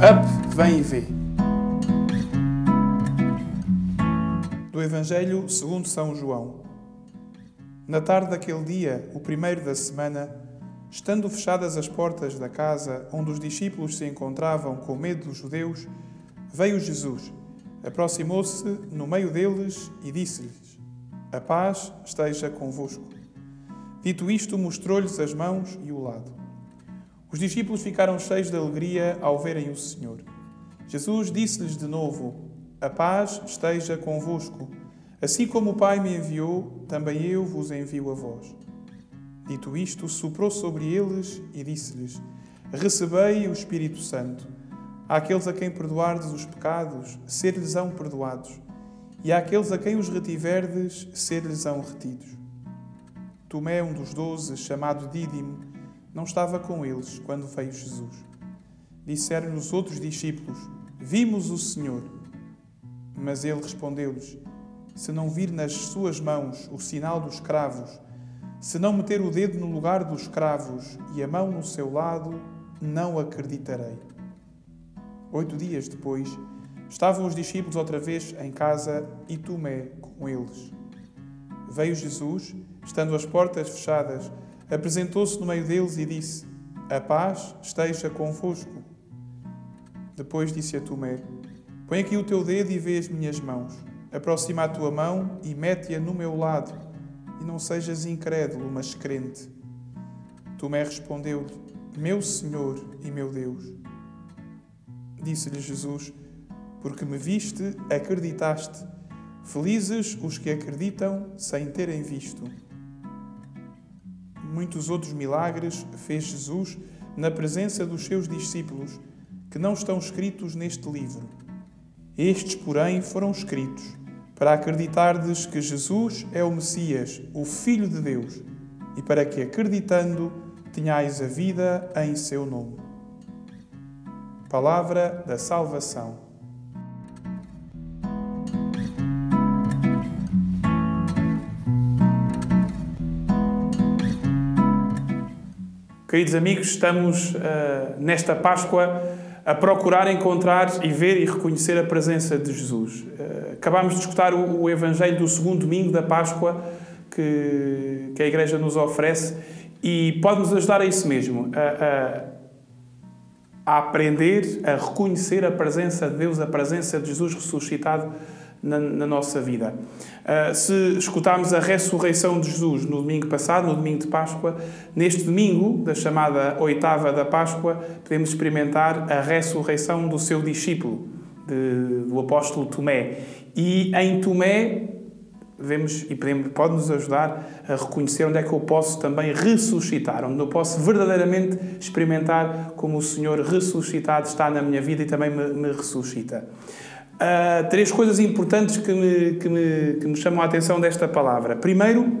Up, vem e vê. Do Evangelho segundo São João. Na tarde daquele dia, o primeiro da semana, estando fechadas as portas da casa onde os discípulos se encontravam com medo dos judeus, veio Jesus, aproximou-se no meio deles e disse-lhes: A paz esteja convosco. Dito isto, mostrou-lhes as mãos e o lado. Os discípulos ficaram cheios de alegria ao verem o Senhor. Jesus disse-lhes de novo: A paz esteja convosco. Assim como o Pai me enviou, também eu vos envio a vós. Dito isto, soprou sobre eles e disse-lhes: Recebei o Espírito Santo. Àqueles a quem perdoardes os pecados, ser-lhes-ão perdoados, e àqueles a quem os retiverdes, ser-lhes-ão retidos. Tomé, um dos doze, chamado Dídimo, não estava com eles quando veio Jesus. Disseram-lhe os outros discípulos: Vimos o Senhor. Mas ele respondeu-lhes: Se não vir nas suas mãos o sinal dos cravos, se não meter o dedo no lugar dos cravos e a mão no seu lado, não acreditarei. Oito dias depois, estavam os discípulos outra vez em casa e Tomé com eles. Veio Jesus, estando as portas fechadas, apresentou-se no meio deles e disse: A paz esteja convosco. Depois disse a Tomé: Põe aqui o teu dedo e vê as minhas mãos. Aproxima a tua mão e mete-a no meu lado, e não sejas incrédulo, mas crente. Tomé respondeu-lhe: Meu Senhor e meu Deus. Disse-lhe Jesus: Porque me viste, acreditaste. Felizes os que acreditam sem terem visto. Muitos outros milagres fez Jesus na presença dos seus discípulos, que não estão escritos neste livro. Estes, porém, foram escritos para acreditardes que Jesus é o Messias, o Filho de Deus, e para que, acreditando, tenhais a vida em seu nome. Palavra da Salvação. Queridos amigos, estamos uh, nesta Páscoa a procurar encontrar e ver e reconhecer a presença de Jesus. Uh, acabámos de escutar o, o, Evangelho do segundo domingo da Páscoa que, que a Igreja nos oferece e pode-nos ajudar a isso mesmo, a, a, a, aprender a reconhecer a presença de Deus, a presença de Jesus ressuscitado na, na nossa vida. Uh, se escutarmos a ressurreição de Jesus no domingo passado, no domingo de Páscoa, neste domingo, da chamada oitava da Páscoa, podemos experimentar a ressurreição do seu discípulo, de, do apóstolo Tomé. E em Tomé, vemos e pode-nos ajudar a reconhecer onde é que eu posso também ressuscitar, onde eu posso verdadeiramente experimentar como o Senhor ressuscitado está na minha vida e também me, me ressuscita. Uh, três coisas importantes que me, que, me, que me chamam a atenção desta palavra. Primeiro,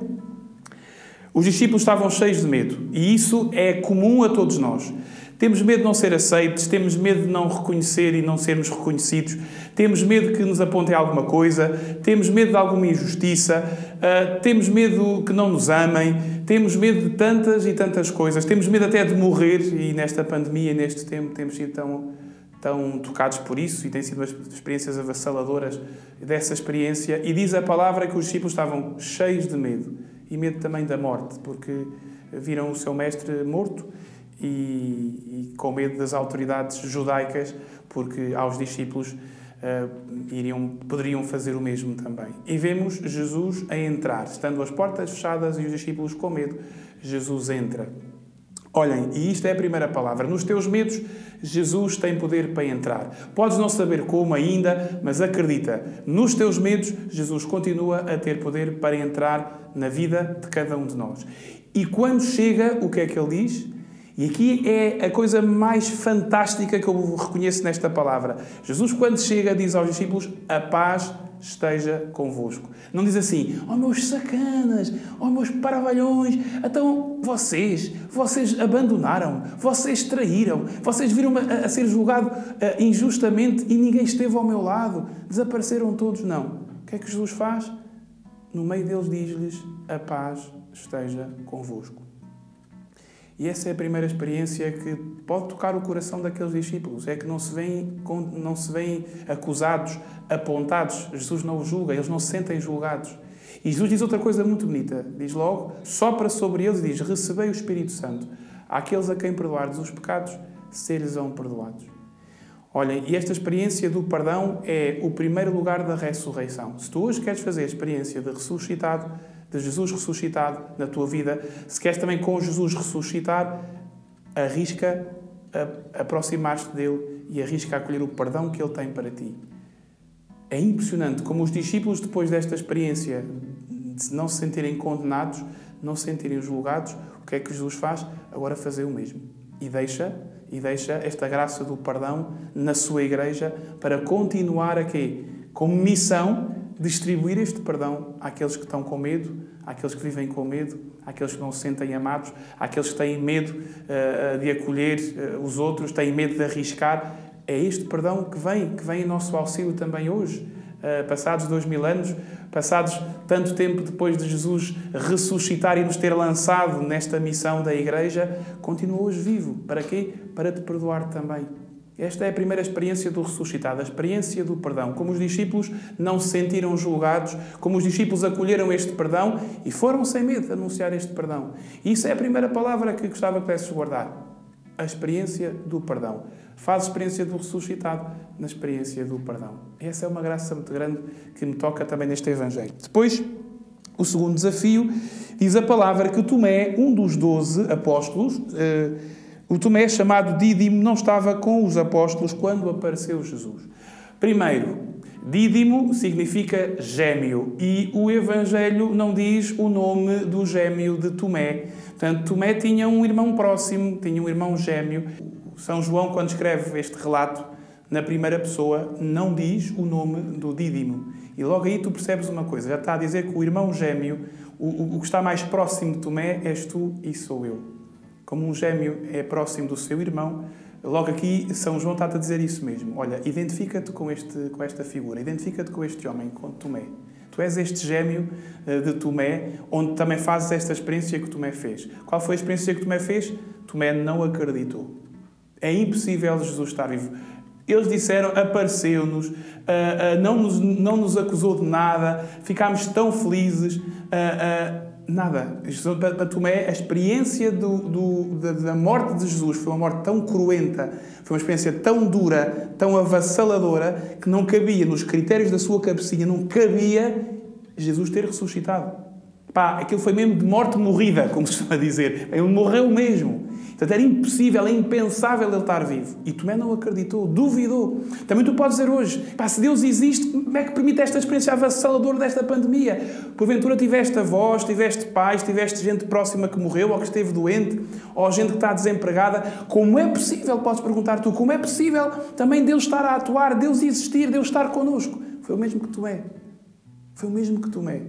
os discípulos estavam cheios de medo, e isso é comum a todos nós. Temos medo de não ser aceitos, temos medo de não reconhecer e não sermos reconhecidos, temos medo que nos apontem alguma coisa, temos medo de alguma injustiça, uh, temos medo que não nos amem, temos medo de tantas e tantas coisas, temos medo até de morrer, e nesta pandemia, neste tempo, temos sido tão tão tocados por isso e têm sido experiências avassaladoras dessa experiência. E diz a palavra que os discípulos estavam cheios de medo e medo também da morte, porque viram o seu mestre morto e, e com medo das autoridades judaicas, porque aos discípulos uh, iriam, poderiam fazer o mesmo também. E vemos Jesus a entrar, estando as portas fechadas e os discípulos com medo, Jesus entra. Olhem, e isto é a primeira palavra. Nos teus medos, Jesus tem poder para entrar. Podes não saber como ainda, mas acredita, nos teus medos, Jesus continua a ter poder para entrar na vida de cada um de nós. E quando chega, o que é que ele diz? E aqui é a coisa mais fantástica que eu reconheço nesta palavra. Jesus, quando chega, diz aos discípulos: A paz esteja convosco. Não diz assim, ó oh, meus sacanas, ó oh, meus paravalhões, então vocês, vocês abandonaram, vocês traíram, vocês viram a, a ser julgado uh, injustamente e ninguém esteve ao meu lado, desapareceram todos. Não. O que é que Jesus faz? No meio deles diz-lhes, a paz esteja convosco. E essa é a primeira experiência que pode tocar o coração daqueles discípulos. É que não se veem, não se veem acusados, apontados. Jesus não os julga, eles não se sentem julgados. E Jesus diz outra coisa muito bonita. Diz logo, sopra sobre eles e diz, recebei o Espírito Santo. Àqueles a quem perdoardes os pecados, ser-lhes-ão perdoados. Olhem, e esta experiência do perdão é o primeiro lugar da ressurreição. Se tu hoje queres fazer a experiência de ressuscitado, de Jesus ressuscitado na tua vida, se queres também com Jesus ressuscitar, arrisca aproximar-te dele e arrisca acolher o perdão que ele tem para ti. É impressionante como os discípulos, depois desta experiência de não se sentirem condenados, não se sentirem julgados, o que é que Jesus faz? Agora fazer o mesmo. E deixa, e deixa esta graça do perdão na sua igreja para continuar aqui, como missão, distribuir este perdão àqueles que estão com medo, àqueles que vivem com medo, àqueles que não se sentem amados, àqueles que têm medo uh, de acolher uh, os outros, têm medo de arriscar. É este perdão que vem, que vem em nosso auxílio também hoje. Uh, passados dois mil anos, passados tanto tempo depois de Jesus ressuscitar e nos ter lançado nesta missão da Igreja, continua hoje vivo. Para quê? Para te perdoar também. Esta é a primeira experiência do ressuscitado, a experiência do perdão. Como os discípulos não se sentiram julgados, como os discípulos acolheram este perdão e foram sem medo anunciar este perdão. E isso é a primeira palavra que gostava que pudesses guardar. A experiência do perdão. Faz experiência do ressuscitado na experiência do perdão. Essa é uma graça muito grande que me toca também neste Evangelho. Depois, o segundo desafio, diz a palavra que Tomé, um dos doze apóstolos, eh, o Tomé, chamado Dídimo, não estava com os apóstolos quando apareceu Jesus. Primeiro, Dídimo significa gêmeo e o Evangelho não diz o nome do gêmeo de Tomé. Portanto, Tomé tinha um irmão próximo, tinha um irmão gêmeo. São João, quando escreve este relato na primeira pessoa, não diz o nome do Dídimo. E logo aí tu percebes uma coisa: já está a dizer que o irmão gêmeo, o, o que está mais próximo de Tomé, és tu e sou eu como um gêmeo é próximo do seu irmão, logo aqui São João está-te a dizer isso mesmo. Olha, identifica-te com, este, com esta figura, identifica-te com este homem, com Tomé. Tu és este gêmeo eh, de Tomé, onde também fazes esta experiência que Tomé fez. Qual foi a experiência que Tomé fez? Tomé não acreditou. É impossível Jesus estar vivo. Eles disseram, apareceu-nos, uh, uh, não, nos, não nos acusou de nada, ficámos tão felizes. Nada. Para Tomé, a experiência do, do, da, da, morte de Jesus foi uma morte tão cruenta, foi uma experiência tão dura, tão avassaladora, que não cabia, nos critérios da sua cabecinha, não cabia Jesus ter ressuscitado. Pá, aquilo foi mesmo de morte morrida, como se costuma dizer. Ele morreu mesmo. Portanto, era impossível, é impensável ele estar vivo. E Tomé não acreditou, duvidou. Também tu podes dizer hoje, pá, se Deus existe, como é que permite esta experiência avassaladora desta pandemia? Porventura tiveste avós, tiveste pais, tiveste gente próxima que morreu ou que esteve doente, ou gente que está desempregada. Como é possível, podes perguntar tu, como é possível também Deus estar a atuar, Deus existir, Deus estar connosco? Foi o mesmo que Tomé. Foi o mesmo que Tomé.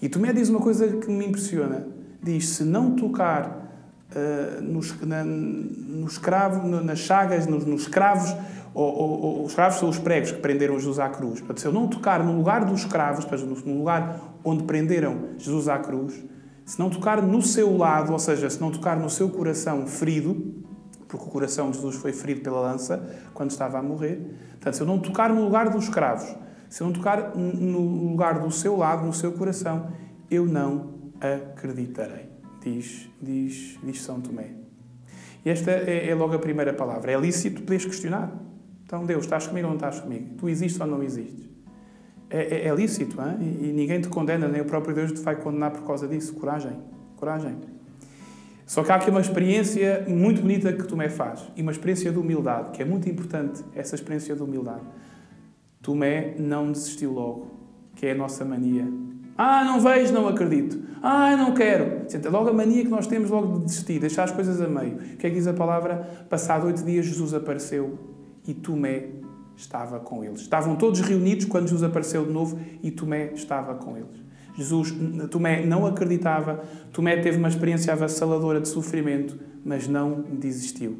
E Tomé diz uma coisa que me impressiona. Diz, se não tocar uh, nos, na, nas chagas, nos, nos cravos, ou, ou, ou, os cravos são os pregos que prenderam Jesus à cruz. Portanto, se eu não tocar no lugar dos cravos, no lugar onde prenderam Jesus à cruz, se não tocar no seu lado, ou seja, se não tocar no seu coração ferido, porque o coração de Jesus foi ferido pela lança quando estava a morrer, portanto, se eu não tocar no lugar dos cravos, se eu não tocar no lugar do seu lado, no seu coração, eu não acreditarei diz, diz, diz São Tomé. E esta é, é logo a primeira palavra. É lícito poderes questionar. Então, Deus, estás comigo ou não estás comigo? Tu existes ou não existes? É, é, é lícito, hein? E, e ninguém te condena, nem o próprio Deus te vai condenar por causa disso. Coragem, coragem. Só que há aqui uma experiência muito bonita que Tomé faz. E uma experiência de humildade, que é muito importante, essa experiência de humildade. Tomé não desistiu logo, que é a nossa mania. Ah, não vejo, não acredito. Ah, não quero. Logo a mania que nós temos logo de desistir, deixar as coisas a meio. O que é que diz a palavra? Passado oito dias, Jesus apareceu e Tomé estava com eles. Estavam todos reunidos quando Jesus apareceu de novo e Tomé estava com eles. Jesus, Tomé não acreditava, Tomé teve uma experiência avassaladora de sofrimento, mas não desistiu.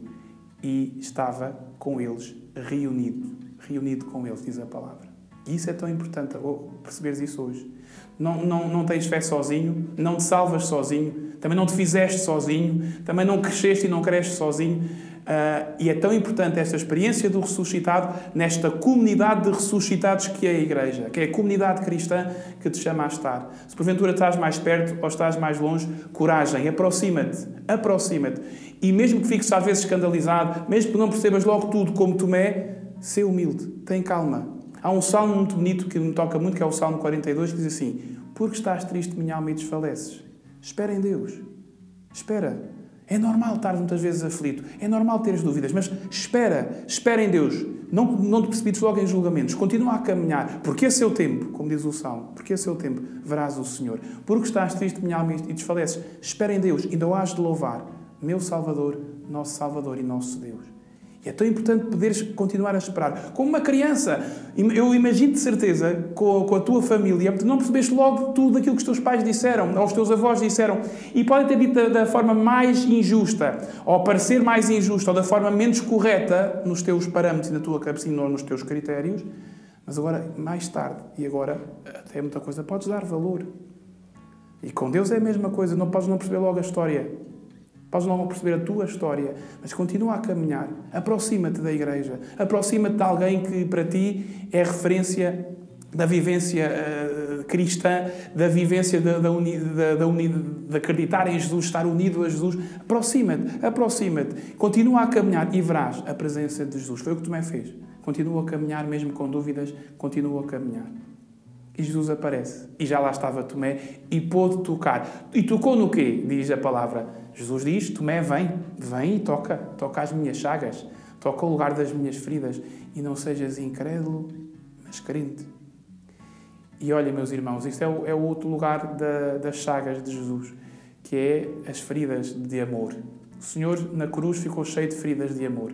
E estava com eles, reunido. Reunido com eles, diz a palavra. E isso é tão importante, perceberes isso hoje. Não, não, não tens fé sozinho, não te salvas sozinho, também não te fizeste sozinho, também não cresceste e não cresces sozinho. Uh, e é tão importante esta experiência do ressuscitado nesta comunidade de ressuscitados que é a Igreja, que é a comunidade cristã que te chama a estar. Se porventura estás mais perto ou estás mais longe, coragem, aproxima-te, aproxima-te. E mesmo que fiques às vezes escandalizado, mesmo que não percebas logo tudo como Tomé, sê humilde, tem calma. Há um salmo muito bonito que me toca muito, que é o Salmo 42, que diz assim: Porque estás triste, minha alma, e desfaleces? Espera em Deus. Espera. É normal estar muitas vezes aflito, é normal teres dúvidas, mas espera, espera em Deus. Não, não te precipites logo em julgamentos, continua a caminhar, porque é o tempo, como diz o Salmo, porque é o tempo, verás o Senhor. Porque estás triste, minha alma, e desfaleces, espera em Deus, ainda o has de louvar, meu Salvador, nosso Salvador e nosso Deus. E é tão importante poderes continuar a esperar. Como uma criança, eu imagino de certeza, com a tua família, tu não percebeste logo tudo aquilo que os teus pais disseram, ou os teus avós disseram, e podem ter dito da, forma mais injusta, ou parecer mais injusta, ou da forma menos correta nos teus parâmetros e na tua cabecinha ou nos teus critérios, mas agora, mais tarde, e agora, até muita coisa, podes dar valor. E com Deus é a mesma coisa, não podes não perceber logo a história. Podes não perceber a tua história, mas continua a caminhar. Aproxima-te da igreja. Aproxima-te de alguém que para ti é referência da vivência uh, cristã, da vivência da, da, uni, da, da uni, de acreditar em Jesus, estar unido a Jesus. Aproxima-te, aproxima-te. Continua a caminhar e verás a presença de Jesus. Foi o que tu me fez. Continua a caminhar, mesmo com dúvidas, continua a caminhar. E Jesus aparece. E já lá estava Tomé e pôde tocar. E tocou no quê? Diz a palavra. Jesus diz: Tomé, vem, vem e toca. Toca as minhas chagas. Toca o lugar das minhas feridas. E não sejas incrédulo, mas crente. E olha, meus irmãos, isto é o, é o outro lugar da, das chagas de Jesus, que é as feridas de amor. O Senhor na cruz ficou cheio de feridas de amor.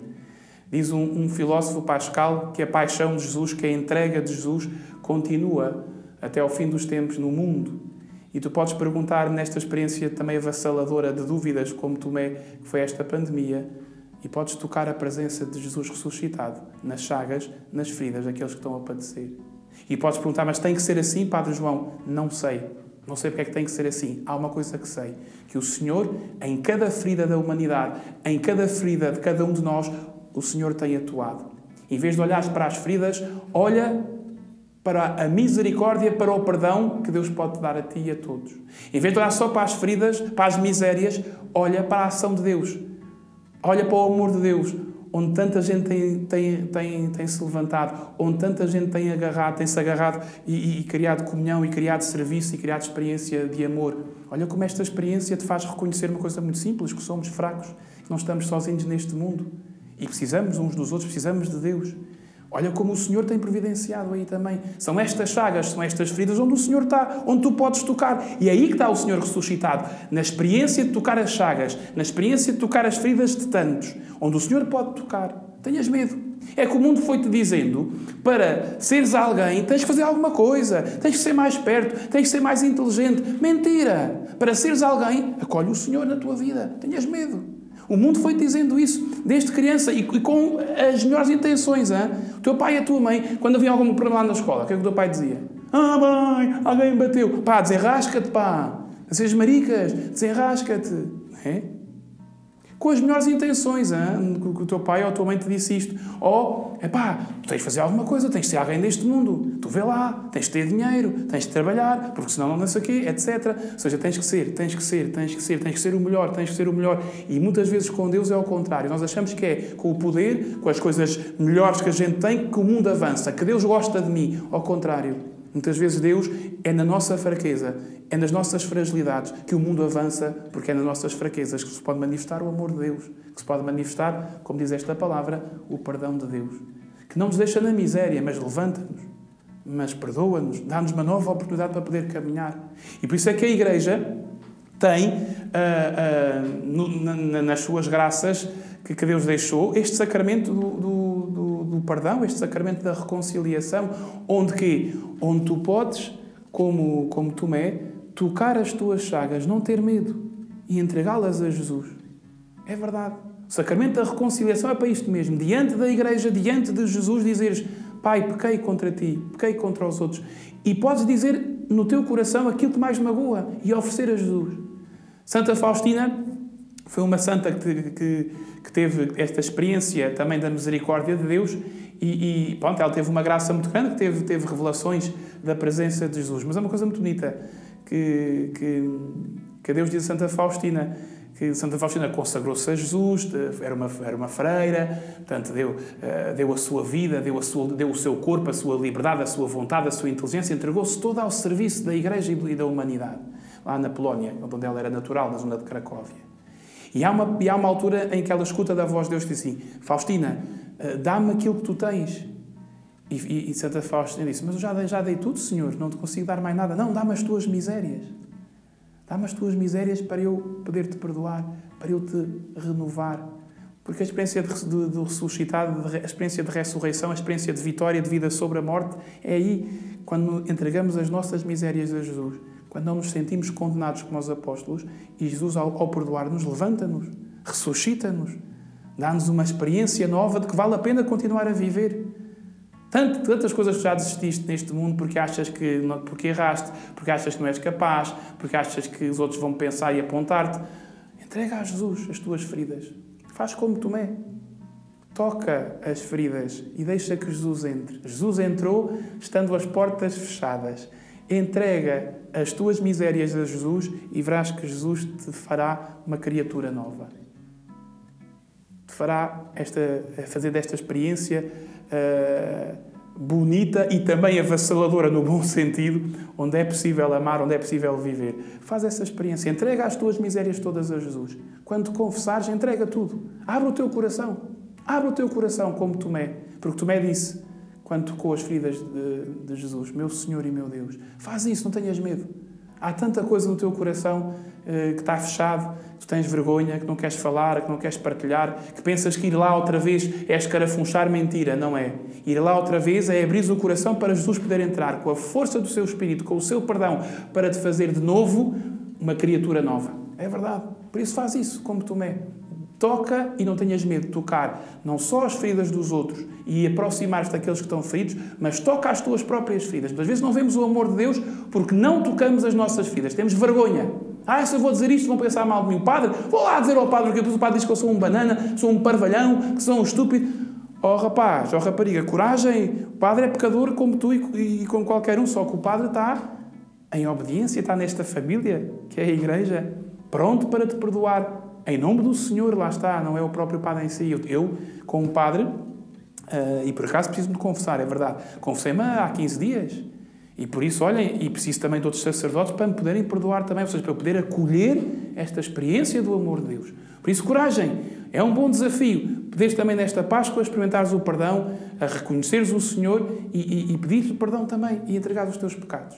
Diz um, um filósofo Pascal que a paixão de Jesus, que a entrega de Jesus, continua até ao fim dos tempos no mundo. E tu podes perguntar nesta experiência também avassaladora de dúvidas, como Tomé, que foi esta pandemia, e podes tocar a presença de Jesus ressuscitado nas chagas, nas feridas daqueles que estão a padecer. E podes perguntar, mas tem que ser assim, Padre João? Não sei. Não sei porque é que tem que ser assim. Há uma coisa que sei: que o Senhor, em cada ferida da humanidade, em cada ferida de cada um de nós, o Senhor tem atuado. Em vez de olhares para as feridas, olha para a misericórdia, para o perdão que Deus pode dar a ti e a todos. Em vez de olhar só para as feridas, para as misérias, olha para a ação de Deus. Olha para o amor de Deus, onde tanta gente tem, tem, tem, tem se levantado, onde tanta gente tem agarrado, tem se agarrado e, e, e criado comunhão, e criado serviço, e criado experiência de amor. Olha como esta experiência te faz reconhecer uma coisa muito simples, que somos fracos, que não estamos sozinhos neste mundo. E precisamos uns dos outros, precisamos de Deus. Olha como o Senhor tem providenciado aí também. São estas chagas, são estas feridas onde o Senhor está, onde tu podes tocar. E é aí que está o Senhor ressuscitado. Na experiência de tocar as chagas, na experiência de tocar as feridas de tantos, onde o Senhor pode tocar. Tenhas medo. É que o mundo foi-te dizendo para seres alguém tens que fazer alguma coisa, tens que ser mais perto, tens que ser mais inteligente. Mentira! Para seres alguém, acolhe o Senhor na tua vida. Tenhas medo. O mundo foi dizendo isso desde criança e, com as melhores intenções. Hein? O teu pai e a tua mãe, quando havia algum problema lá na escola, o que é que o teu pai dizia? Ah, mãe, alguém bateu. Pá, desenrasca-te, pá. Vocês maricas, desenrasca-te. É? Com as melhores intenções, hein? que o teu pai ou a tua mãe te disse isto. Ou, é pá, tu tens de fazer alguma coisa, tens de ser alguém deste mundo. Tu vê lá, tens de ter dinheiro, tens de trabalhar, porque senão não sei o quê, etc. Ou seja, tens que ser, tens que ser, tens que ser, tens que ser o melhor, tens que ser o melhor. E muitas vezes com Deus é ao contrário. Nós achamos que é com o poder, com as coisas melhores que a gente tem, que o mundo avança, que Deus gosta de mim. Ao contrário. Muitas vezes Deus é na nossa fraqueza, é nas nossas fragilidades que o mundo avança, porque é nas nossas fraquezas que se pode manifestar o amor de Deus, que se pode manifestar, como diz esta palavra, o perdão de Deus. Que não nos deixa na miséria, mas levanta-nos, mas perdoa-nos, dá-nos uma nova oportunidade para poder caminhar. E por isso é que a Igreja tem, uh, uh, no, na, nas suas graças que, que, Deus deixou, este sacramento do, do, perdão, este sacramento da reconciliação, onde que? Onde tu podes, como, como Tomé, tocar as tuas chagas, não ter medo e entregá-las a Jesus. É verdade. O sacramento da reconciliação é para isto mesmo. Diante da igreja, diante de Jesus, dizeres: Pai, pequei contra ti, pequei contra os outros. E podes dizer no teu coração aquilo que mais magoa e oferecer a Jesus. Santa Faustina foi uma santa que, que, que teve esta experiência também da misericórdia de Deus e, e pronto, ela teve uma graça muito grande, teve, teve revelações da presença de Jesus. Mas é uma coisa muito bonita que, que, que Deus diz a Santa Faustina que Santa Faustina consagrou-se a Jesus, era uma, era uma freira, portanto, deu, eh, deu a sua vida, deu, a sua, deu o seu corpo, a sua liberdade, a sua vontade, a sua inteligência, entregou-se toda ao serviço da Igreja e da humanidade, lá na Polónia, onde ela era natural, na zona de Cracóvia. E há uma, e há uma altura em que ela escuta da voz de Deus e diz assim: Faustina, eh, dá-me aquilo que tu tens. E, e, e Santa Faustina disse: Mas eu já dei, já dei tudo, Senhor, não te consigo dar mais nada. Não, dá-me as tuas misérias. Dá-me as tuas misérias para eu poder te perdoar, para eu te renovar. Porque a experiência de ressuscitado, a experiência de ressurreição, a experiência de vitória, de vida sobre a morte, é aí quando entregamos as nossas misérias a Jesus, quando não nos sentimos condenados como os apóstolos, e Jesus, ao, ao perdoar-nos, levanta-nos, ressuscita-nos, dá-nos uma experiência nova de que vale a pena continuar a viver. Tanto, tantas coisas que já desististe neste mundo porque achas que porque erraste, porque achas que não és capaz, porque achas que os outros vão pensar e apontar-te. Entrega a Jesus as tuas feridas. Faz como Tomé. Toca as feridas e deixa que Jesus entre. Jesus entrou estando as portas fechadas. Entrega as tuas misérias a Jesus e verás que Jesus te fará uma criatura nova. Te fará esta, fazer desta experiência uh, bonita e também avassaladora no bom sentido, onde é possível amar, onde é possível viver. Faz essa experiência, entrega as tuas misérias todas a Jesus. Quando confessares, entrega tudo. Abre o teu coração. Abre o teu coração como Tomé. Porque Tomé disse, quando tocou as feridas de, de Jesus, meu Senhor e meu Deus, faz isso, não tenhas medo. Há tanta coisa no teu coração eh, que está fechado, que tu tens vergonha, que não queres falar, que não queres partilhar, que pensas que ir lá outra vez é escarafunchar mentira. Não é. Ir lá outra vez é abrir o coração para Jesus poder entrar com a força do seu Espírito, com o seu perdão, para te fazer de novo uma criatura nova. É verdade. Por isso faz isso, como Tomé. Toca e não tenhas medo de tocar não só as feridas dos outros e aproximar-te daqueles que estão feridos, mas toca as tuas próprias feridas. Às vezes não vemos o amor de Deus porque não tocamos as nossas feridas. Temos vergonha. Ah, se eu vou dizer isto, vão pensar mal de mim. O padre, vou lá dizer ao padre, porque o padre diz que eu sou um banana, sou um parvalhão, que sou um estúpido. Oh rapaz, oh rapariga, coragem. O padre é pecador como tu e, e como qualquer um, só que o padre está em obediência, está nesta família, que é a igreja, pronto para te perdoar em nome do Senhor, lá está, não é o próprio Padre em si. Eu, eu como Padre, uh, e por acaso preciso-me confessar, é verdade, confessei-me há 15 dias. E por isso, olhem, e preciso também de outros sacerdotes para me poderem perdoar também, ou seja, para eu poder acolher esta experiência do amor de Deus. Por isso, coragem, é um bom desafio. Poderes também nesta Páscoa experimentares o perdão, a reconheceres o Senhor e, e, e pedir-lhe perdão também e entregar os teus pecados.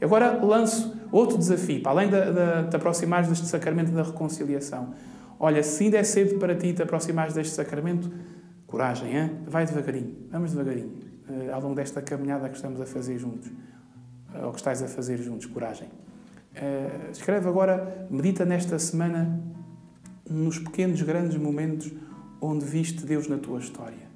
Agora lanço outro desafio, para além de, de, de aproximares deste sacramento da reconciliação. Olha, se ainda é cedo para ti te aproximares deste sacramento, coragem, hein? vai devagarinho, vamos devagarinho, uh, ao longo desta caminhada que estamos a fazer juntos, ou que estás a fazer juntos, coragem. Uh, escreve agora, medita nesta semana nos pequenos, grandes momentos onde viste Deus na tua história.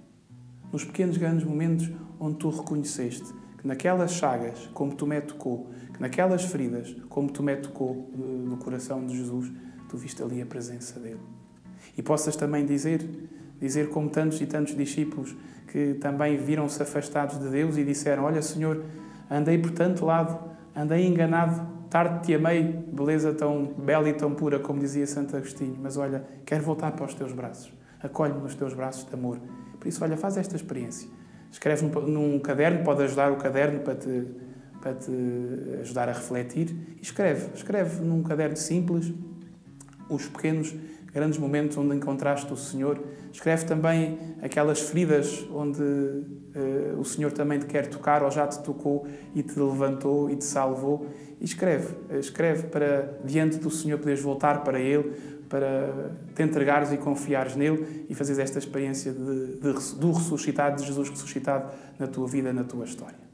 Nos pequenos, grandes momentos onde tu reconheceste que naquelas chagas, como tu me tocou, que naquelas feridas, como tu me tocou no coração de Jesus, tu viste ali a presença dele. E possas também dizer, dizer como tantos e tantos discípulos que também viram-se afastados de Deus e disseram: Olha, Senhor, andei por tanto lado, andei enganado, tarde te amei, beleza tão bela e tão pura, como dizia Santo Agostinho, mas olha, quero voltar para os teus braços, acolhe-me nos teus braços de amor. Por isso, olha, faz esta experiência. Escreve num caderno, pode ajudar o caderno para te, para te ajudar a refletir. Escreve, escreve num caderno simples os pequenos, grandes momentos onde encontraste o Senhor. Escreve também aquelas feridas onde uh, o Senhor também te quer tocar ou já te tocou e te levantou e te salvou. E escreve, escreve para diante do Senhor poderes voltar para Ele, para te entregares e confiares nele e fazeres esta experiência de, de, do ressuscitado, de Jesus ressuscitado na tua vida, na tua história.